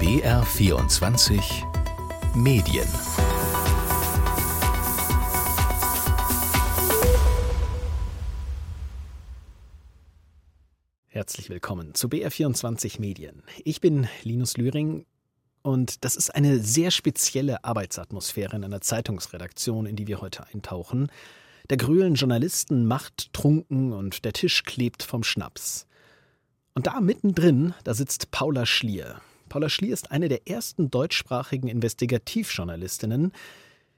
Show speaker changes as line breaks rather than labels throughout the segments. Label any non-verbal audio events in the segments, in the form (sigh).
BR24 Medien Herzlich willkommen zu BR24 Medien. Ich bin Linus Lühring und das ist eine sehr spezielle Arbeitsatmosphäre in einer Zeitungsredaktion, in die wir heute eintauchen. Der grühlen Journalisten macht trunken und der Tisch klebt vom Schnaps. Und da mittendrin, da sitzt Paula Schlier. Paula Schlier ist eine der ersten deutschsprachigen Investigativjournalistinnen.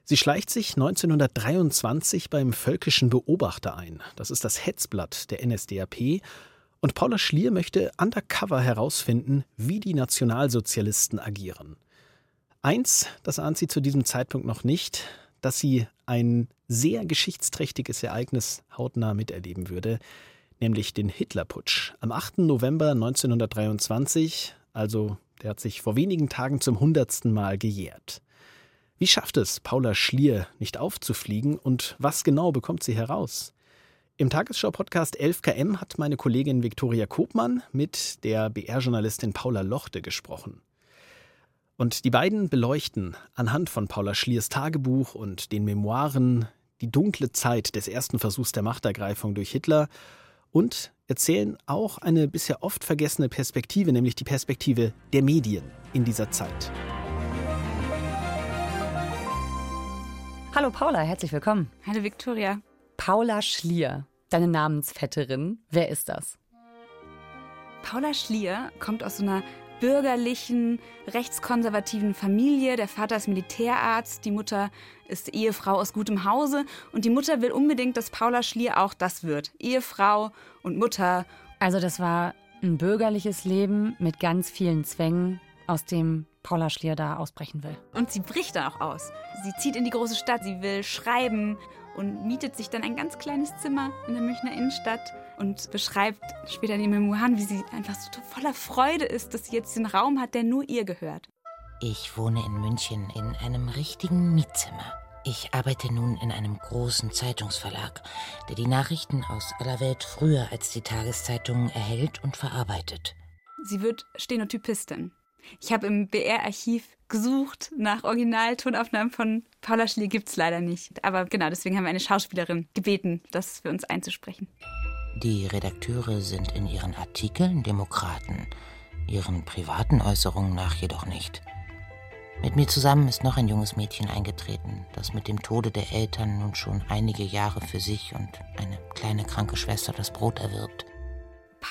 Sie schleicht sich 1923 beim Völkischen Beobachter ein. Das ist das Hetzblatt der NSDAP. Und Paula Schlier möchte undercover herausfinden, wie die Nationalsozialisten agieren. Eins, das ahnt sie zu diesem Zeitpunkt noch nicht, dass sie ein sehr geschichtsträchtiges Ereignis hautnah miterleben würde nämlich den Hitlerputsch. Am 8. November 1923, also der hat sich vor wenigen Tagen zum hundertsten Mal gejährt. Wie schafft es Paula Schlier nicht aufzufliegen und was genau bekommt sie heraus? Im Tagesschau-Podcast 11KM hat meine Kollegin Viktoria Kopmann mit der BR-Journalistin Paula Lochte gesprochen. Und die beiden beleuchten anhand von Paula Schliers Tagebuch und den Memoiren die dunkle Zeit des ersten Versuchs der Machtergreifung durch Hitler und erzählen auch eine bisher oft vergessene Perspektive, nämlich die Perspektive der Medien in dieser Zeit.
Hallo Paula, herzlich willkommen.
Hallo Viktoria.
Paula Schlier, deine Namensvetterin. Wer ist das?
Paula Schlier kommt aus so einer bürgerlichen, rechtskonservativen Familie. Der Vater ist Militärarzt, die Mutter ist Ehefrau aus gutem Hause und die Mutter will unbedingt, dass Paula Schlier auch das wird. Ehefrau und Mutter.
Also das war ein bürgerliches Leben mit ganz vielen Zwängen, aus dem Paula Schlier da ausbrechen will.
Und sie bricht da auch aus. Sie zieht in die große Stadt, sie will schreiben und mietet sich dann ein ganz kleines Zimmer in der Münchner Innenstadt und beschreibt später in den Memoiren, wie sie einfach so voller Freude ist, dass sie jetzt den Raum hat, der nur ihr gehört.
Ich wohne in München in einem richtigen Mietzimmer. Ich arbeite nun in einem großen Zeitungsverlag, der die Nachrichten aus aller Welt früher als die Tageszeitungen erhält und verarbeitet.
Sie wird Stenotypistin. Ich habe im BR-Archiv gesucht nach Originaltonaufnahmen von Paula Schlier, gibt es leider nicht. Aber genau, deswegen haben wir eine Schauspielerin gebeten, das für uns einzusprechen.
Die Redakteure sind in ihren Artikeln Demokraten, ihren privaten Äußerungen nach jedoch nicht. Mit mir zusammen ist noch ein junges Mädchen eingetreten, das mit dem Tode der Eltern nun schon einige Jahre für sich und eine kleine kranke Schwester das Brot erwirbt.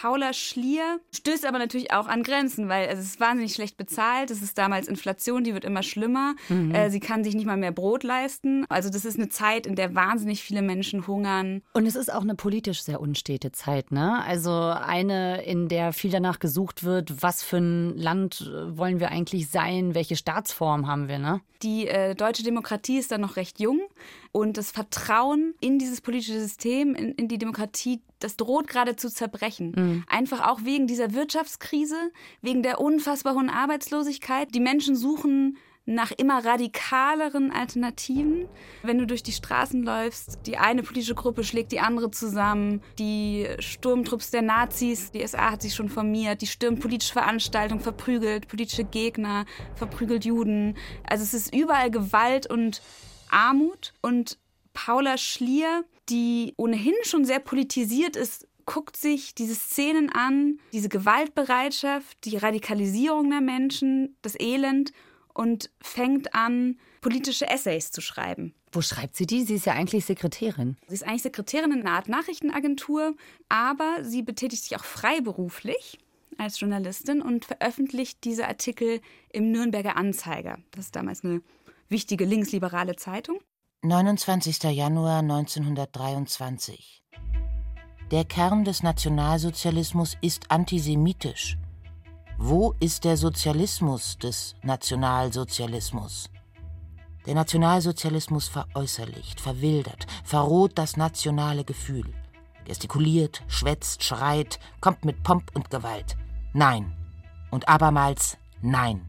Paula Schlier stößt aber natürlich auch an Grenzen, weil es ist wahnsinnig schlecht bezahlt. Es ist damals Inflation, die wird immer schlimmer. Mhm. Äh, sie kann sich nicht mal mehr Brot leisten. Also das ist eine Zeit, in der wahnsinnig viele Menschen hungern.
Und es ist auch eine politisch sehr unstete Zeit, ne? Also eine, in der viel danach gesucht wird, was für ein Land wollen wir eigentlich sein, welche Staatsform haben wir, ne?
Die äh, deutsche Demokratie ist dann noch recht jung und das Vertrauen in dieses politische System, in, in die Demokratie, das droht gerade zu zerbrechen. Mhm. Einfach auch wegen dieser Wirtschaftskrise, wegen der unfassbar hohen Arbeitslosigkeit. Die Menschen suchen nach immer radikaleren Alternativen. Wenn du durch die Straßen läufst, die eine politische Gruppe schlägt die andere zusammen, die Sturmtrupps der Nazis, die SA hat sich schon formiert, die stürmt politische Veranstaltungen, verprügelt politische Gegner, verprügelt Juden. Also es ist überall Gewalt und Armut und Paula Schlier, die ohnehin schon sehr politisiert ist, guckt sich diese Szenen an, diese Gewaltbereitschaft, die Radikalisierung der Menschen, das Elend und fängt an, politische Essays zu schreiben.
Wo schreibt sie die? Sie ist ja eigentlich Sekretärin.
Sie ist eigentlich Sekretärin in einer Art Nachrichtenagentur, aber sie betätigt sich auch freiberuflich als Journalistin und veröffentlicht diese Artikel im Nürnberger Anzeiger. Das ist damals eine wichtige linksliberale Zeitung.
29. Januar 1923. Der Kern des Nationalsozialismus ist antisemitisch. Wo ist der Sozialismus des Nationalsozialismus? Der Nationalsozialismus veräußerlicht, verwildert, verroht das nationale Gefühl, gestikuliert, schwätzt, schreit, kommt mit Pomp und Gewalt. Nein. Und abermals Nein.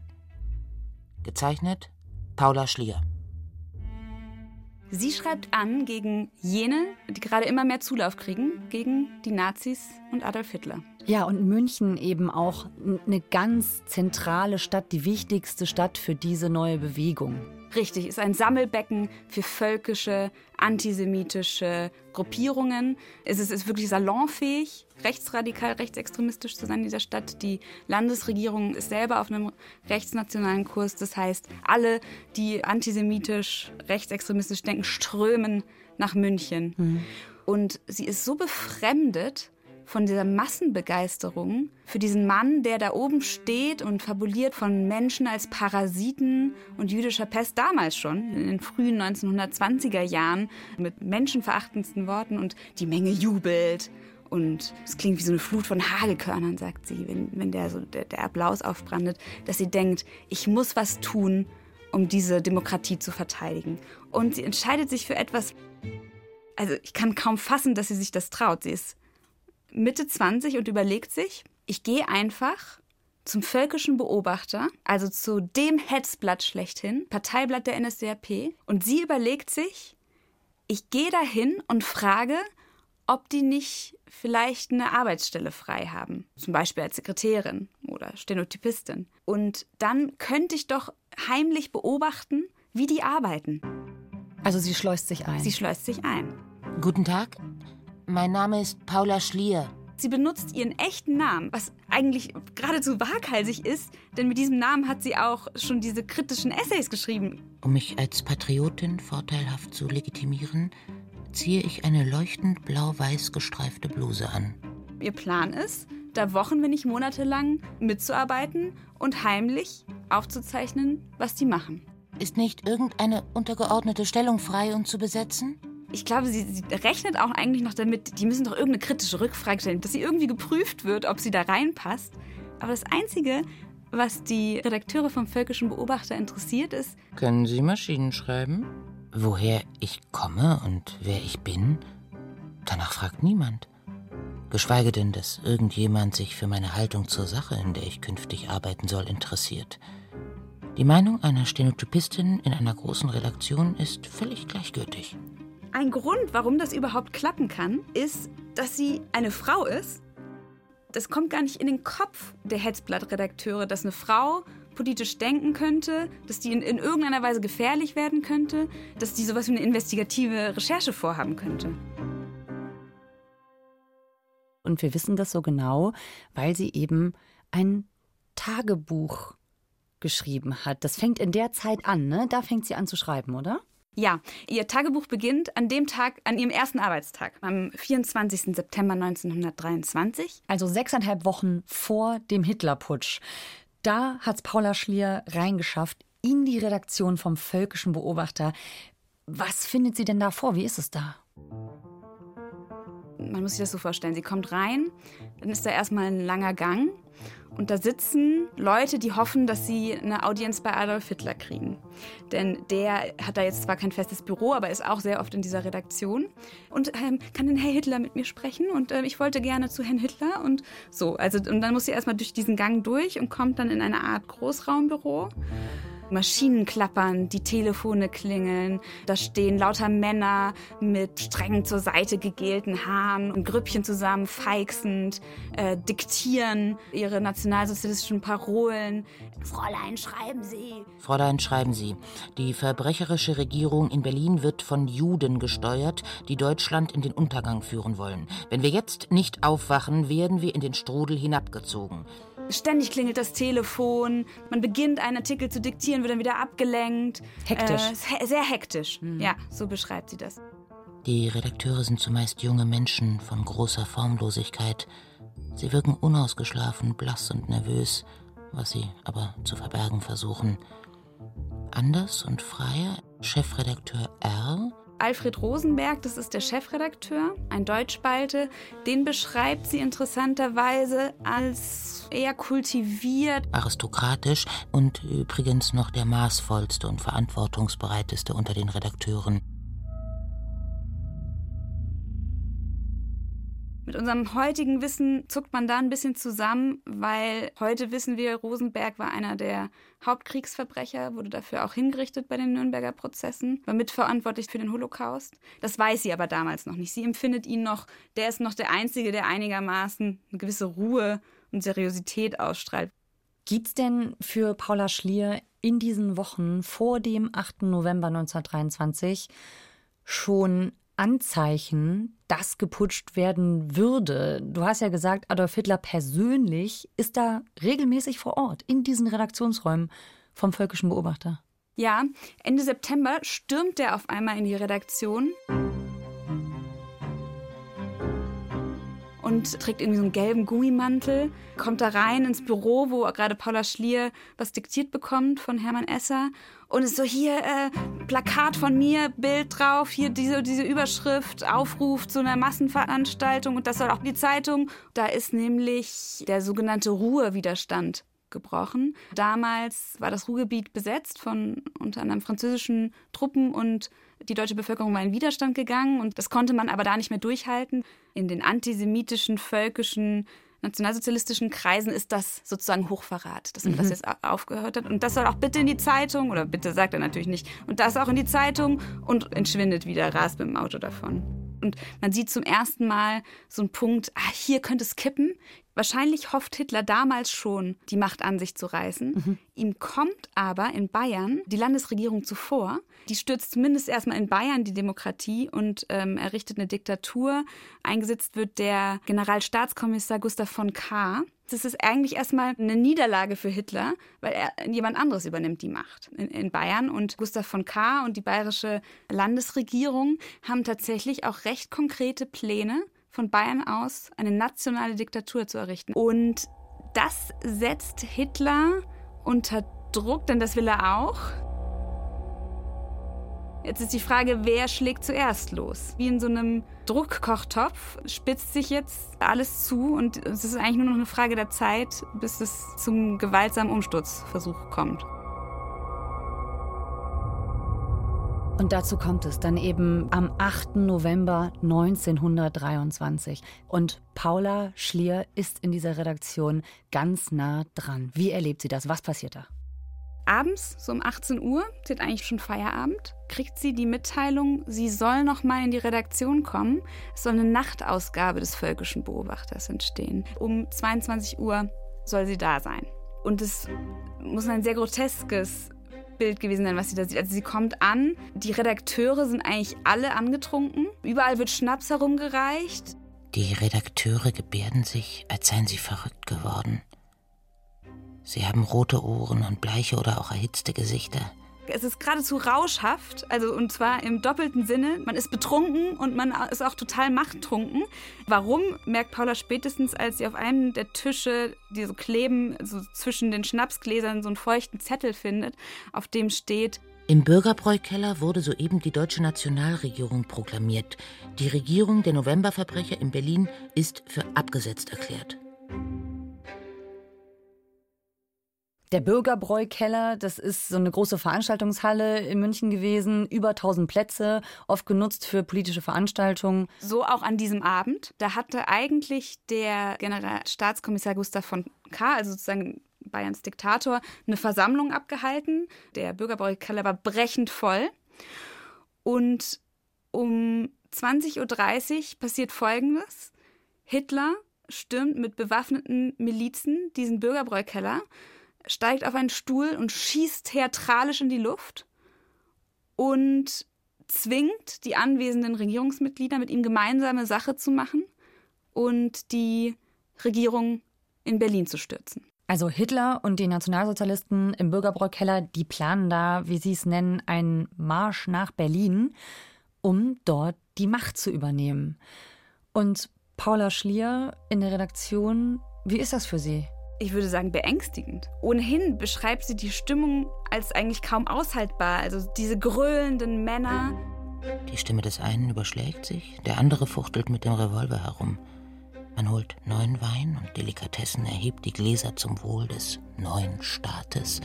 Gezeichnet Paula Schlier.
Sie schreibt an gegen jene, die gerade immer mehr Zulauf kriegen, gegen die Nazis und Adolf Hitler.
Ja, und München eben auch eine ganz zentrale Stadt, die wichtigste Stadt für diese neue Bewegung.
Richtig, ist ein Sammelbecken für völkische, antisemitische Gruppierungen. Es ist, ist wirklich salonfähig, rechtsradikal, rechtsextremistisch zu sein in dieser Stadt. Die Landesregierung ist selber auf einem rechtsnationalen Kurs. Das heißt, alle, die antisemitisch, rechtsextremistisch denken, strömen nach München. Mhm. Und sie ist so befremdet von dieser Massenbegeisterung für diesen Mann, der da oben steht und fabuliert von Menschen als Parasiten und jüdischer Pest damals schon, in den frühen 1920er Jahren, mit menschenverachtendsten Worten und die Menge jubelt. Und es klingt wie so eine Flut von Hagelkörnern, sagt sie, wenn, wenn der, so, der, der Applaus aufbrandet, dass sie denkt, ich muss was tun, um diese Demokratie zu verteidigen. Und sie entscheidet sich für etwas, also ich kann kaum fassen, dass sie sich das traut. Sie ist Mitte 20 und überlegt sich, ich gehe einfach zum völkischen Beobachter, also zu dem Hetzblatt schlechthin, Parteiblatt der NSDAP, und sie überlegt sich, ich gehe dahin und frage, ob die nicht vielleicht eine Arbeitsstelle frei haben, zum Beispiel als Sekretärin oder Stenotypistin. Und dann könnte ich doch heimlich beobachten, wie die arbeiten.
Also sie schleust sich ein.
Sie schleust sich ein.
Guten Tag, mein Name ist Paula Schlier.
Sie benutzt ihren echten Namen, was eigentlich geradezu waghalsig ist, denn mit diesem Namen hat sie auch schon diese kritischen Essays geschrieben.
Um mich als Patriotin vorteilhaft zu legitimieren, ziehe ich eine leuchtend blau-weiß gestreifte Bluse an.
Ihr Plan ist, da Wochen, wenn nicht monatelang mitzuarbeiten und heimlich aufzuzeichnen, was die machen.
Ist nicht irgendeine untergeordnete Stellung frei und zu besetzen?
Ich glaube, sie, sie, rechnet auch eigentlich noch damit, die müssen doch irgendeine kritische Rückfrage stellen, dass sie irgendwie geprüft wird, ob sie da reinpasst. Aber das Einzige, was die Redakteure vom Völkischen Beobachter interessiert, ist.
Können Sie Maschinen schreiben? Woher ich komme und wer ich bin? Danach fragt niemand. Geschweige denn, dass irgendjemand sich für meine Haltung zur Sache, in der ich künftig arbeiten soll, interessiert. Die Meinung einer Stenotypistin in einer großen Redaktion ist völlig gleichgültig.
Ein Grund, warum das überhaupt klappen kann, ist, dass sie eine Frau ist. Das kommt gar nicht in den Kopf der Hetzblatt-Redakteure, dass eine Frau politisch denken könnte, dass die in, in, irgendeiner Weise gefährlich werden könnte, dass die sowas wie eine investigative Recherche vorhaben könnte.
Und wir wissen das so genau, weil sie eben ein Tagebuch geschrieben hat. Das fängt in der Zeit an, ne? Da fängt sie an zu schreiben, oder?
Ja, ihr Tagebuch beginnt an dem Tag, an ihrem ersten Arbeitstag, am 24. September 1923.
Also sechseinhalb Wochen vor dem Hitlerputsch. Da hat Paula Schlier reingeschafft in die Redaktion vom Völkischen Beobachter. Was findet sie denn da vor? Wie ist es da?
Man muss sich das so vorstellen. Sie kommt rein, dann ist da erstmal ein langer Gang und da sitzen Leute, die hoffen, dass sie eine Audienz bei Adolf Hitler kriegen. Denn der hat da jetzt zwar kein festes Büro, aber ist auch sehr oft in dieser Redaktion. Und ähm, kann denn Herr Hitler mit mir sprechen? Und äh, ich wollte gerne zu Herrn Hitler und so. Also, und dann muss sie erstmal durch diesen Gang durch und kommt dann in eine Art Großraumbüro. Maschinen klappern, die Telefone klingeln, da stehen lauter Männer mit streng zur Seite gegelten Haaren und Grüppchen zusammen, feixend, äh, diktieren ihre nationalsozialistischen Parolen. Fräulein, schreiben Sie.
Fräulein, schreiben Sie. Die verbrecherische Regierung in Berlin wird von Juden gesteuert, die Deutschland in den Untergang führen wollen. Wenn wir jetzt nicht aufwachen, werden wir in den Strudel hinabgezogen.
Ständig klingelt das Telefon, man beginnt einen Artikel zu diktieren, wird dann wieder abgelenkt.
Hektisch.
Äh, sehr hektisch. Mhm. Ja, so beschreibt sie das.
Die Redakteure sind zumeist junge Menschen von großer Formlosigkeit. Sie wirken unausgeschlafen, blass und nervös, was sie aber zu verbergen versuchen. Anders und freier Chefredakteur R
Alfred Rosenberg, das ist der Chefredakteur, ein Deutschspalte, den beschreibt sie interessanterweise als eher kultiviert,
aristokratisch und übrigens noch der maßvollste und verantwortungsbereiteste unter den Redakteuren.
Mit unserem heutigen Wissen zuckt man da ein bisschen zusammen, weil heute wissen wir, Rosenberg war einer der Hauptkriegsverbrecher, wurde dafür auch hingerichtet bei den Nürnberger Prozessen, war mitverantwortlich für den Holocaust. Das weiß sie aber damals noch nicht. Sie empfindet ihn noch, der ist noch der Einzige, der einigermaßen eine gewisse Ruhe und Seriosität ausstrahlt.
Gibt es denn für Paula Schlier in diesen Wochen vor dem 8. November 1923 schon Anzeichen, dass geputscht werden würde. Du hast ja gesagt, Adolf Hitler persönlich ist da regelmäßig vor Ort in diesen Redaktionsräumen vom Völkischen Beobachter.
Ja, Ende September stürmt er auf einmal in die Redaktion. Und trägt irgendwie so einen gelben Gummimantel, kommt da rein ins Büro, wo gerade Paula Schlier was diktiert bekommt von Hermann Esser und ist so hier äh, Plakat von mir, Bild drauf, hier diese, diese Überschrift, Aufruf zu einer Massenveranstaltung und das soll auch die Zeitung. Da ist nämlich der sogenannte Ruhewiderstand gebrochen. Damals war das Ruhrgebiet besetzt von unter anderem französischen Truppen und die deutsche Bevölkerung war in Widerstand gegangen und das konnte man aber da nicht mehr durchhalten. In den antisemitischen, völkischen, nationalsozialistischen Kreisen ist das sozusagen Hochverrat, dass man mhm. das jetzt aufgehört hat. Und das soll auch bitte in die Zeitung, oder bitte sagt er natürlich nicht, und das auch in die Zeitung und entschwindet wieder, rast mit dem Auto davon. Und man sieht zum ersten Mal so einen Punkt, ah, hier könnte es kippen, Wahrscheinlich hofft Hitler damals schon, die Macht an sich zu reißen. Mhm. Ihm kommt aber in Bayern die Landesregierung zuvor. Die stürzt zumindest erstmal in Bayern die Demokratie und ähm, errichtet eine Diktatur. Eingesetzt wird der Generalstaatskommissar Gustav von Kahr. Das ist eigentlich erstmal eine Niederlage für Hitler, weil er jemand anderes übernimmt die Macht in, in, Bayern. Und Gustav von Kahr und die bayerische Landesregierung haben tatsächlich auch recht konkrete Pläne, von Bayern aus eine nationale Diktatur zu errichten. Und das setzt Hitler unter Druck, denn das will er auch. Jetzt ist die Frage, wer schlägt zuerst los? Wie in so einem Druckkochtopf spitzt sich jetzt alles zu und es ist eigentlich nur noch eine Frage der Zeit, bis es zum gewaltsamen Umsturzversuch kommt.
Und dazu kommt es dann eben am 8. November 1923. Und Paula Schlier ist in dieser Redaktion ganz nah dran. Wie erlebt sie das? Was passiert da?
Abends, so um 18 Uhr, sie hat eigentlich schon Feierabend, kriegt sie die Mitteilung, sie soll noch mal in die Redaktion kommen. Es soll eine Nachtausgabe des Völkischen Beobachters entstehen. Um 22 Uhr soll sie da sein. Und es muss ein sehr groteskes Bild gewesen sein, was sie da sieht. Also sie kommt an, die Redakteure sind eigentlich alle angetrunken, überall wird Schnaps herumgereicht.
Die Redakteure gebärden sich, als seien sie verrückt geworden. Sie haben rote Ohren und bleiche oder auch erhitzte Gesichter.
Es ist geradezu rauschhaft, also und zwar im doppelten Sinne. Man ist betrunken und man ist auch total machttrunken. Warum, merkt Paula spätestens, als sie auf einem der Tische, die so kleben, so zwischen den Schnapsgläsern so einen feuchten Zettel findet, auf dem steht
im Bürgerbräukeller wurde soeben die deutsche Nationalregierung proklamiert. Die Regierung der Novemberverbrecher in Berlin ist für abgesetzt erklärt.
Der Bürgerbräukeller, das ist so eine große Veranstaltungshalle in München gewesen, über 1000 Plätze, oft genutzt für politische Veranstaltungen.
So auch an diesem Abend. Da hatte eigentlich der Generalstaatskommissar Gustav von K., also sozusagen Bayerns Diktator, eine Versammlung abgehalten. Der Bürgerbräukeller war brechend voll. Und um 20.30 Uhr passiert Folgendes. Hitler stürmt mit bewaffneten Milizen diesen Bürgerbräukeller steigt auf einen Stuhl und schießt theatralisch in die Luft und zwingt die anwesenden Regierungsmitglieder, mit ihm gemeinsame Sache zu machen und die Regierung in Berlin zu stürzen.
Also Hitler und die Nationalsozialisten im Bürgerbräukeller, die planen da, wie sie es nennen, einen Marsch nach Berlin, um dort die Macht zu übernehmen. Und Paula Schlier in der Redaktion, wie ist das für Sie?
Ich würde sagen, beängstigend. Ohnehin beschreibt sie die Stimmung als eigentlich kaum aushaltbar. Also diese gröhlenden Männer.
Die Stimme des einen überschlägt sich, der andere fuchtelt mit dem Revolver herum. Man holt neuen Wein und Delikatessen, erhebt die Gläser zum Wohl des neuen Staates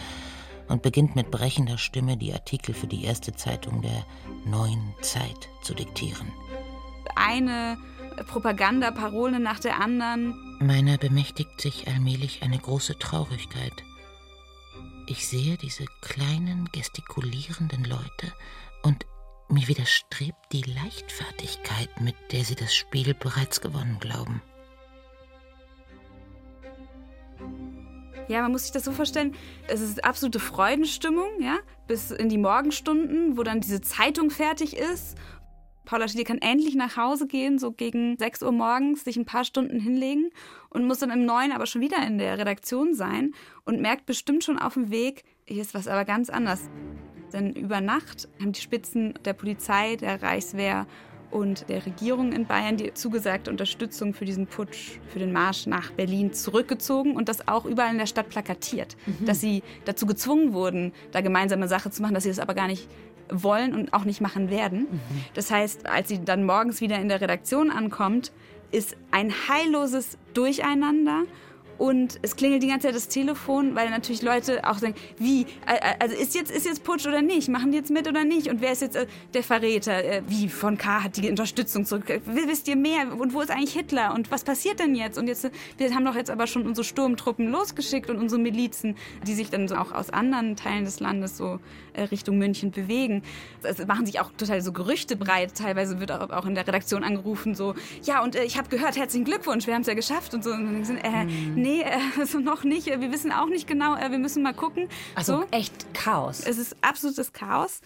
und beginnt mit brechender Stimme die Artikel für die erste Zeitung der neuen Zeit zu diktieren.
Eine Propaganda, Parolen nach der anderen.
Meiner bemächtigt sich allmählich eine große Traurigkeit. Ich sehe diese kleinen, gestikulierenden Leute und mir widerstrebt die Leichtfertigkeit, mit der sie das Spiel bereits gewonnen glauben.
Ja, man muss sich das so vorstellen, es ist absolute Freudenstimmung, ja, bis in die Morgenstunden, wo dann diese Zeitung fertig ist. Paula Schiele kann endlich nach Hause gehen, so gegen 6 Uhr morgens, sich ein paar Stunden hinlegen und muss dann im Neuen aber schon wieder in der Redaktion sein und merkt bestimmt schon auf dem Weg, hier ist was aber ganz anders. Denn über Nacht haben die Spitzen der Polizei, der Reichswehr und der Regierung in Bayern die zugesagte Unterstützung für diesen Putsch, für den Marsch nach Berlin zurückgezogen und das auch überall in der Stadt plakatiert. Mhm. Dass sie dazu gezwungen wurden, da gemeinsame Sache zu machen, dass sie das aber gar nicht wollen und auch nicht machen werden. Mhm. Das heißt, als sie dann morgens wieder in der Redaktion ankommt, ist ein heilloses Durcheinander und es klingelt die ganze Zeit das Telefon, weil natürlich Leute auch sagen, wie, also ist jetzt, ist jetzt Putsch oder nicht? Machen die jetzt mit oder nicht? Und wer ist jetzt äh, der Verräter? Äh, wie, von K hat die Unterstützung zurück? Wisst ihr mehr? Und wo ist eigentlich Hitler? Und was passiert denn jetzt? Und jetzt, wir haben doch jetzt aber schon unsere Sturmtruppen losgeschickt und unsere Milizen, die sich dann auch aus anderen Teilen des Landes so äh, Richtung München bewegen. Es machen sich auch total so Gerüchte breit. Teilweise wird auch, in der Redaktion angerufen, so, ja, und ich habe gehört, herzlichen Glückwunsch, wir haben es ja geschafft und so. Und dann sind, äh, mhm. nee, nee, (laughs) also noch nicht. Wir wissen auch nicht genau. Äh, wir müssen mal gucken.
Also so. echt Chaos.
Es ist absolutes Chaos.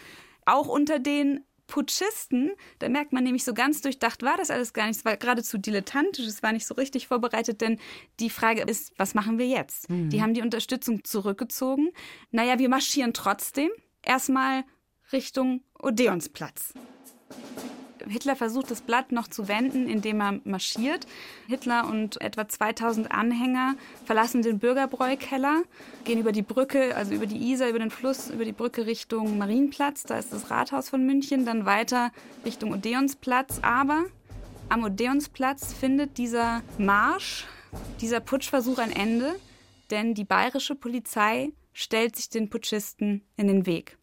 Auch unter den Putschisten, da merkt man nämlich so ganz durchdacht war das alles gar nicht. Es war geradezu dilettantisch, es war nicht so richtig vorbereitet, denn die Frage ist, was machen wir jetzt? Mhm. Die haben die Unterstützung zurückgezogen. Naja, wir marschieren trotzdem erstmal Richtung Odeonsplatz. Hitler versucht das Blatt noch zu wenden, indem er marschiert. Hitler und etwa 2000 Anhänger verlassen den Bürgerbräukeller, gehen über die Brücke, also über die Isar, über den Fluss, über die Brücke Richtung Marienplatz, da ist das Rathaus von München, dann weiter Richtung Odeonsplatz. Aber am Odeonsplatz findet dieser Marsch, dieser Putschversuch ein Ende, denn die bayerische Polizei stellt sich den Putschisten in den Weg.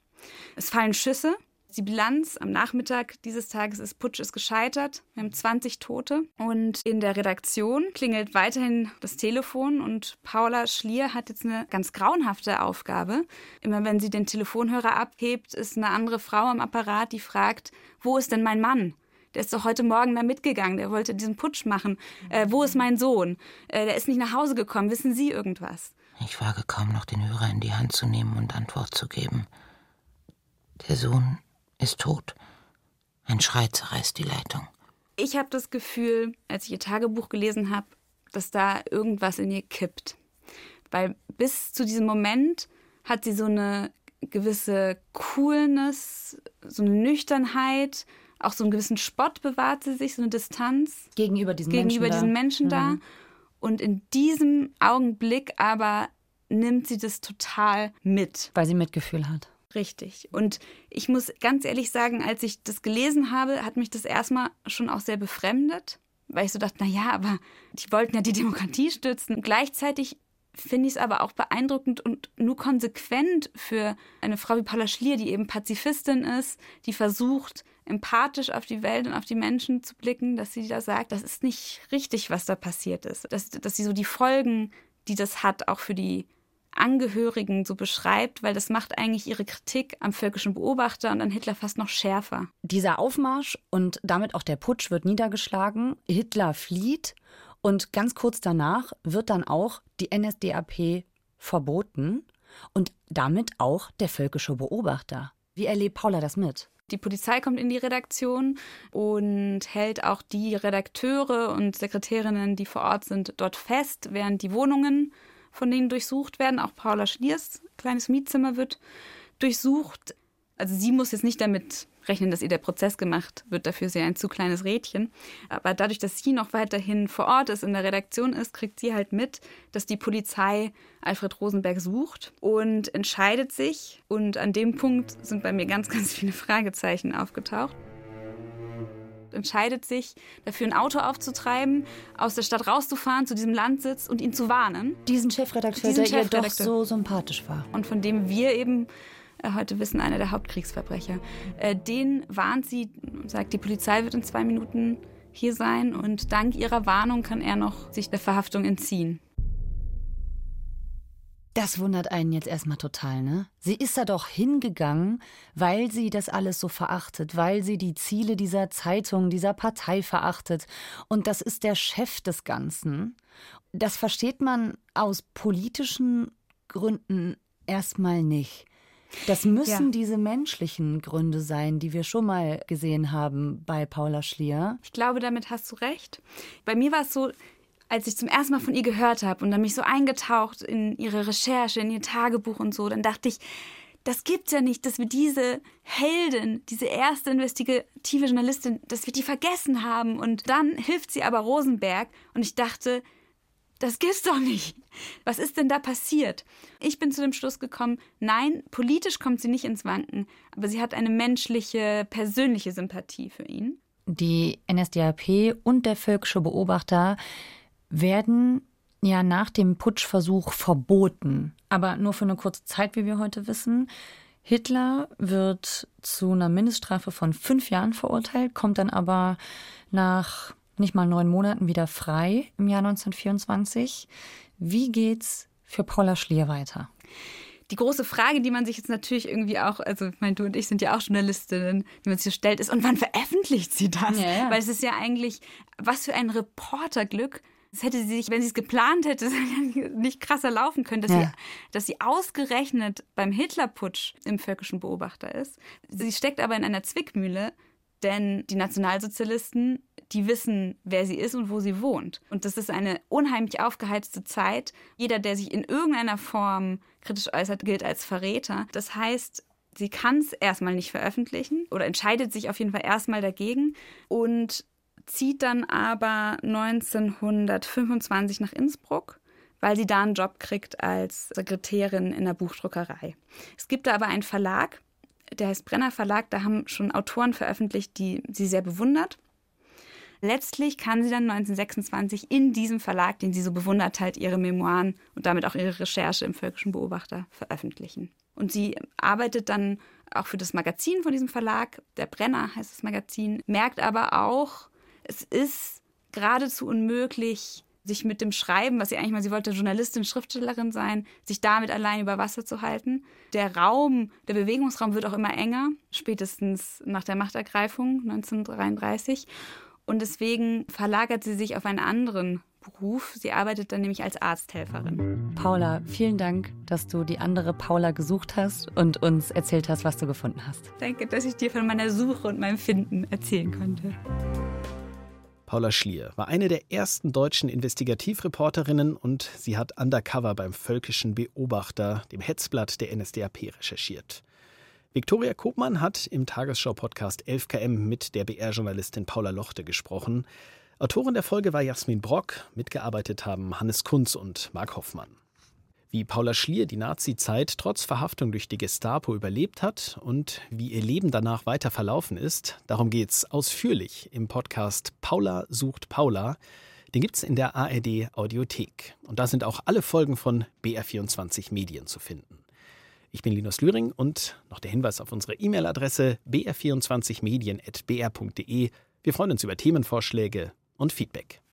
Es fallen Schüsse, die Bilanz am Nachmittag dieses Tages ist, Putsch ist gescheitert. Wir haben 20 Tote. Und in der Redaktion klingelt weiterhin das Telefon und Paula Schlier hat jetzt eine ganz grauenhafte Aufgabe. Immer wenn sie den Telefonhörer abhebt, ist eine andere Frau am Apparat, die fragt, wo ist denn mein Mann? Der ist doch heute Morgen da mitgegangen, der wollte diesen Putsch machen. Äh, wo ist mein Sohn? Äh, der ist nicht nach Hause gekommen. Wissen Sie irgendwas?
Ich wage kaum noch den Hörer in die Hand zu nehmen und Antwort zu geben. Der Sohn ist tot. Ein Schrei zerreißt die Leitung.
Ich habe das Gefühl, als ich ihr Tagebuch gelesen habe, dass da irgendwas in ihr kippt. Weil bis zu diesem Moment hat sie so eine gewisse Coolness, so eine Nüchternheit, auch so einen gewissen Spott bewahrt sie sich, so eine Distanz.
Gegenüber diesen
gegenüber
Menschen
diesen Menschen da. Mhm. Und in diesem Augenblick aber nimmt sie das total mit.
Weil sie Mitgefühl hat.
Richtig. Und ich muss ganz ehrlich sagen, als ich das gelesen habe, hat mich das erstmal schon auch sehr befremdet, weil ich so dachte, na ja, aber die wollten ja die Demokratie stützen. Gleichzeitig finde ich es aber auch beeindruckend und nur konsequent für eine Frau wie Paula Schlier, die eben Pazifistin ist, die versucht, empathisch auf die Welt und auf die Menschen zu blicken, dass sie da sagt, das ist nicht richtig, was da passiert ist. Dass, dass sie so die Folgen, die das hat, auch für die Angehörigen so beschreibt, weil das macht eigentlich ihre Kritik am völkischen Beobachter und an Hitler fast noch schärfer.
Dieser Aufmarsch und damit auch der Putsch wird niedergeschlagen. Hitler flieht und ganz kurz danach wird dann auch die NSDAP verboten und damit auch der völkische Beobachter. Wie erlebt Paula das mit?
Die Polizei kommt in die Redaktion und hält auch die Redakteure und Sekretärinnen, die vor Ort sind, dort fest, während die Wohnungen von denen durchsucht werden. Auch Paula Schliers kleines Mietzimmer wird durchsucht. Also sie muss jetzt nicht damit rechnen, dass ihr der Prozess gemacht wird. Dafür ist sie ein zu kleines Rädchen. Aber dadurch, dass sie noch weiterhin vor Ort ist, in der Redaktion ist, kriegt sie halt mit, dass die Polizei Alfred Rosenberg sucht und entscheidet sich. Und an dem Punkt sind bei mir ganz, ganz viele Fragezeichen aufgetaucht entscheidet sich dafür, ein Auto aufzutreiben, aus der Stadt rauszufahren zu diesem Landsitz und ihn zu warnen.
Diesen Chefredakteur, Diesen der Chefredakteur. ihr doch so sympathisch war.
Und von dem wir eben äh, heute wissen, einer der Hauptkriegsverbrecher. Äh, den warnt sie, sagt, die Polizei wird in zwei Minuten hier sein und dank ihrer Warnung kann er noch sich der Verhaftung entziehen.
Das wundert einen jetzt erstmal total, ne? Sie ist da doch hingegangen, weil sie das alles so verachtet, weil sie die Ziele dieser Zeitung, dieser Partei verachtet. Und das ist der Chef des Ganzen. Das versteht man aus politischen Gründen erstmal nicht. Das müssen ja. diese menschlichen Gründe sein, die wir schon mal gesehen haben bei Paula Schlier.
Ich glaube, damit hast du recht. Bei mir war es so, als ich zum ersten Mal von ihr gehört habe und dann mich so eingetaucht in ihre Recherche, in ihr Tagebuch und so, dann dachte ich, das gibt's ja nicht, dass wir diese Heldin, diese erste investigative Journalistin, dass wir die vergessen haben. Und dann hilft sie aber Rosenberg und ich dachte, das gibt's doch nicht. Was ist denn da passiert? Ich bin zu dem Schluss gekommen, nein, politisch kommt sie nicht ins Wanken, aber sie hat eine menschliche, persönliche Sympathie für ihn.
Die NSDAP und der völkische Beobachter werden ja nach dem Putschversuch verboten, aber nur für eine kurze Zeit, wie wir heute wissen. Hitler wird zu einer Mindeststrafe von fünf Jahren verurteilt, kommt dann aber nach nicht mal neun Monaten wieder frei im Jahr 1924. Wie geht's für Paula Schlier weiter?
Die große Frage, die man sich jetzt natürlich irgendwie auch, also ich meine, du und ich sind ja auch Journalistinnen, die man sich stellt, ist, und wann veröffentlicht sie das? Ja, ja. Weil es ist ja eigentlich, was für ein Reporterglück, das hätte sie sich, wenn sie es geplant hätte, (laughs) nicht krasser laufen können, dass, ja. sie, dass sie ausgerechnet beim Hitlerputsch im völkischen Beobachter ist. Sie steckt aber in einer Zwickmühle, denn die Nationalsozialisten, die wissen, wer sie ist und wo sie wohnt. Und das ist eine unheimlich aufgeheizte Zeit. Jeder, der sich in irgendeiner Form kritisch äußert, gilt als Verräter. Das heißt, sie kann es erstmal nicht veröffentlichen oder entscheidet sich auf jeden Fall erstmal dagegen und zieht dann aber 1925 nach Innsbruck, weil sie da einen Job kriegt als Sekretärin in der Buchdruckerei. Es gibt da aber einen Verlag, der heißt Brenner Verlag, da haben schon Autoren veröffentlicht, die sie sehr bewundert. Letztlich kann sie dann 1926 in diesem Verlag, den sie so bewundert hat, ihre Memoiren und damit auch ihre Recherche im Völkischen Beobachter veröffentlichen. Und sie arbeitet dann auch für das Magazin von diesem Verlag, der Brenner heißt das Magazin, merkt aber auch, es ist geradezu unmöglich, sich mit dem Schreiben, was sie eigentlich mal, sie wollte Journalistin, Schriftstellerin sein, sich damit allein über Wasser zu halten. Der Raum, der Bewegungsraum wird auch immer enger, spätestens nach der Machtergreifung 1933. Und deswegen verlagert sie sich auf einen anderen Beruf. Sie arbeitet dann nämlich als Arzthelferin.
Paula, vielen Dank, dass du die andere Paula gesucht hast und uns erzählt hast, was du gefunden hast.
Danke, dass ich dir von meiner Suche und meinem Finden erzählen konnte.
Paula Schlier war eine der ersten deutschen Investigativreporterinnen und sie hat undercover beim Völkischen Beobachter, dem Hetzblatt der NSDAP, recherchiert. Viktoria Kopmann hat im Tagesschau-Podcast 11KM mit der BR-Journalistin Paula Lochte gesprochen. Autorin der Folge war Jasmin Brock, mitgearbeitet haben Hannes Kunz und Marc Hoffmann. Wie Paula Schlier die Nazi-Zeit trotz Verhaftung durch die Gestapo überlebt hat und wie ihr Leben danach weiter verlaufen ist, darum geht's ausführlich im Podcast Paula sucht Paula. Den gibt's in der ARD Audiothek. Und da sind auch alle Folgen von BR24 Medien zu finden. Ich bin Linus Lühring und noch der Hinweis auf unsere E-Mail-Adresse br24medien.br.de. Wir freuen uns über Themenvorschläge und Feedback.